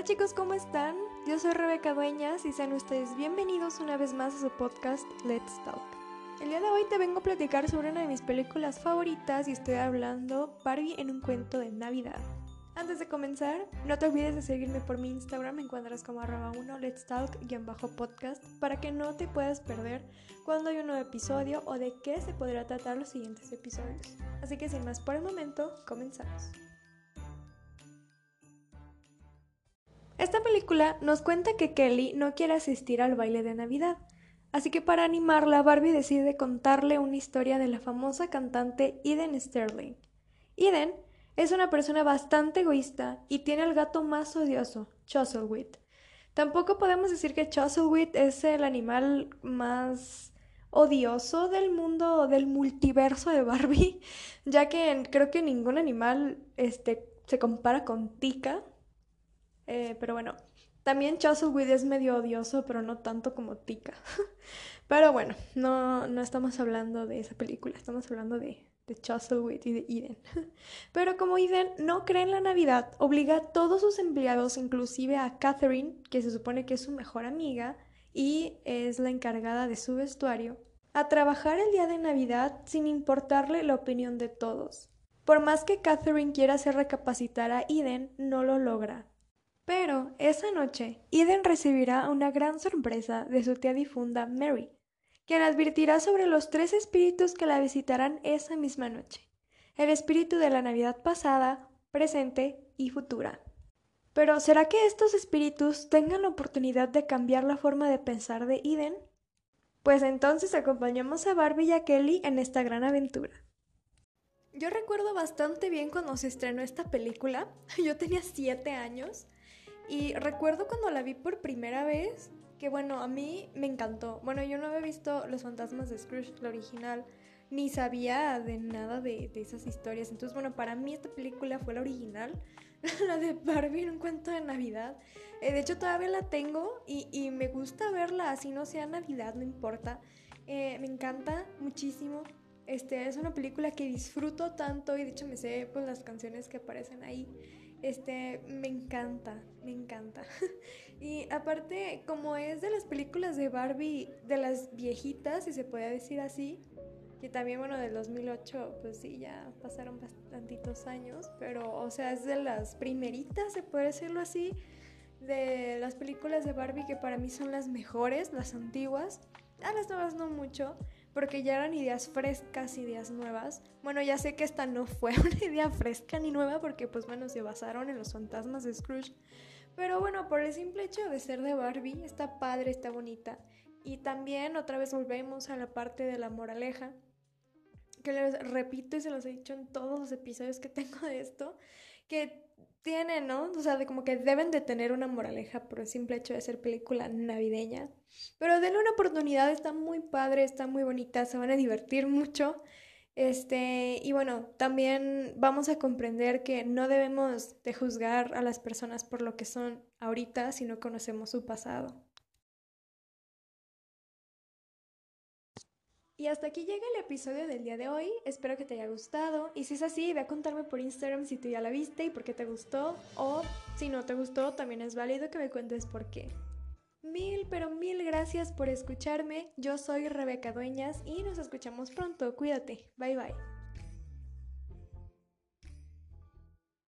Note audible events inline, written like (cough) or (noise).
Hola chicos, ¿cómo están? Yo soy Rebeca Dueñas y sean ustedes bienvenidos una vez más a su podcast Let's Talk. El día de hoy te vengo a platicar sobre una de mis películas favoritas y estoy hablando Barbie en un cuento de Navidad. Antes de comenzar, no te olvides de seguirme por mi Instagram, me encuentras como arroba 1 let's talk podcast para que no te puedas perder cuando hay un nuevo episodio o de qué se podrá tratar los siguientes episodios. Así que sin más por el momento, comenzamos. Película nos cuenta que Kelly no quiere asistir al baile de Navidad, así que para animarla Barbie decide contarle una historia de la famosa cantante Eden Sterling. Eden es una persona bastante egoísta y tiene al gato más odioso, Chuzzlewit. Tampoco podemos decir que Chuzzlewit es el animal más odioso del mundo del multiverso de Barbie, (laughs) ya que creo que ningún animal este, se compara con Tika, eh, pero bueno, también Chuzzlewit es medio odioso, pero no tanto como Tika. (laughs) pero bueno, no, no estamos hablando de esa película, estamos hablando de, de Chuzzlewit y de Eden. (laughs) Pero como Eden no cree en la Navidad, obliga a todos sus empleados, inclusive a Catherine, que se supone que es su mejor amiga y es la encargada de su vestuario, a trabajar el día de Navidad sin importarle la opinión de todos. Por más que Catherine quiera hacer recapacitar a Eden, no lo logra. Pero esa noche, Eden recibirá una gran sorpresa de su tía difunda Mary, quien advertirá sobre los tres espíritus que la visitarán esa misma noche. El espíritu de la Navidad pasada, presente y futura. Pero ¿será que estos espíritus tengan la oportunidad de cambiar la forma de pensar de Eden? Pues entonces acompañamos a Barbie y a Kelly en esta gran aventura. Yo recuerdo bastante bien cuando se estrenó esta película. (laughs) Yo tenía siete años y recuerdo cuando la vi por primera vez, que bueno, a mí me encantó. Bueno, yo no había visto Los fantasmas de Scrooge, la original, ni sabía de nada de, esas historias. Entonces, bueno, para mí esta película fue la original, (laughs) la de Barbie en un cuento de Navidad. Eh, de hecho, todavía la tengo y, me gusta verla, así no sea Navidad, no importa. Eh, me encanta muchísimo. Este, es una película que disfruto tanto y de hecho me sé pues, las canciones que aparecen ahí. Este, me encanta, me encanta. (laughs) y aparte, como es de las películas de Barbie, de las viejitas, si se puede decir así, que también, bueno, del 2008, pues sí, ya pasaron bastantitos años, pero, o sea, es de las primeritas, se puede decirlo así, de las películas de Barbie que para mí son las mejores, las antiguas. A las nuevas no mucho, porque ya eran ideas frescas, ideas nuevas. Bueno, ya sé que esta no fue (laughs) una idea fresca ni nueva porque pues bueno, se basaron en los fantasmas de Scrooge. Pero bueno, por el simple hecho de ser de Barbie, está padre, está bonita. Y también otra vez volvemos a la parte de la moraleja, que les repito y se los he dicho en todos los episodios que (laughs) tengo de esto, que tienen, ¿no? O sea, de como que deben de tener una moraleja por el simple hecho de ser película navideña. Pero denle una oportunidad, está muy padre, está muy bonita, se van a divertir mucho. Este, y bueno, también vamos a comprender que no debemos de juzgar a las personas por lo que son ahorita si no conocemos su pasado. Y hasta aquí llega el episodio del día de hoy. Espero que te haya gustado. Y si es así, ve a contarme por Instagram si tú ya la viste y por qué te gustó. O si no te gustó, también es válido que me cuentes por qué. Mil, pero mil gracias por escucharme. Yo soy Rebeca Dueñas y nos escuchamos pronto. Cuídate. Bye bye.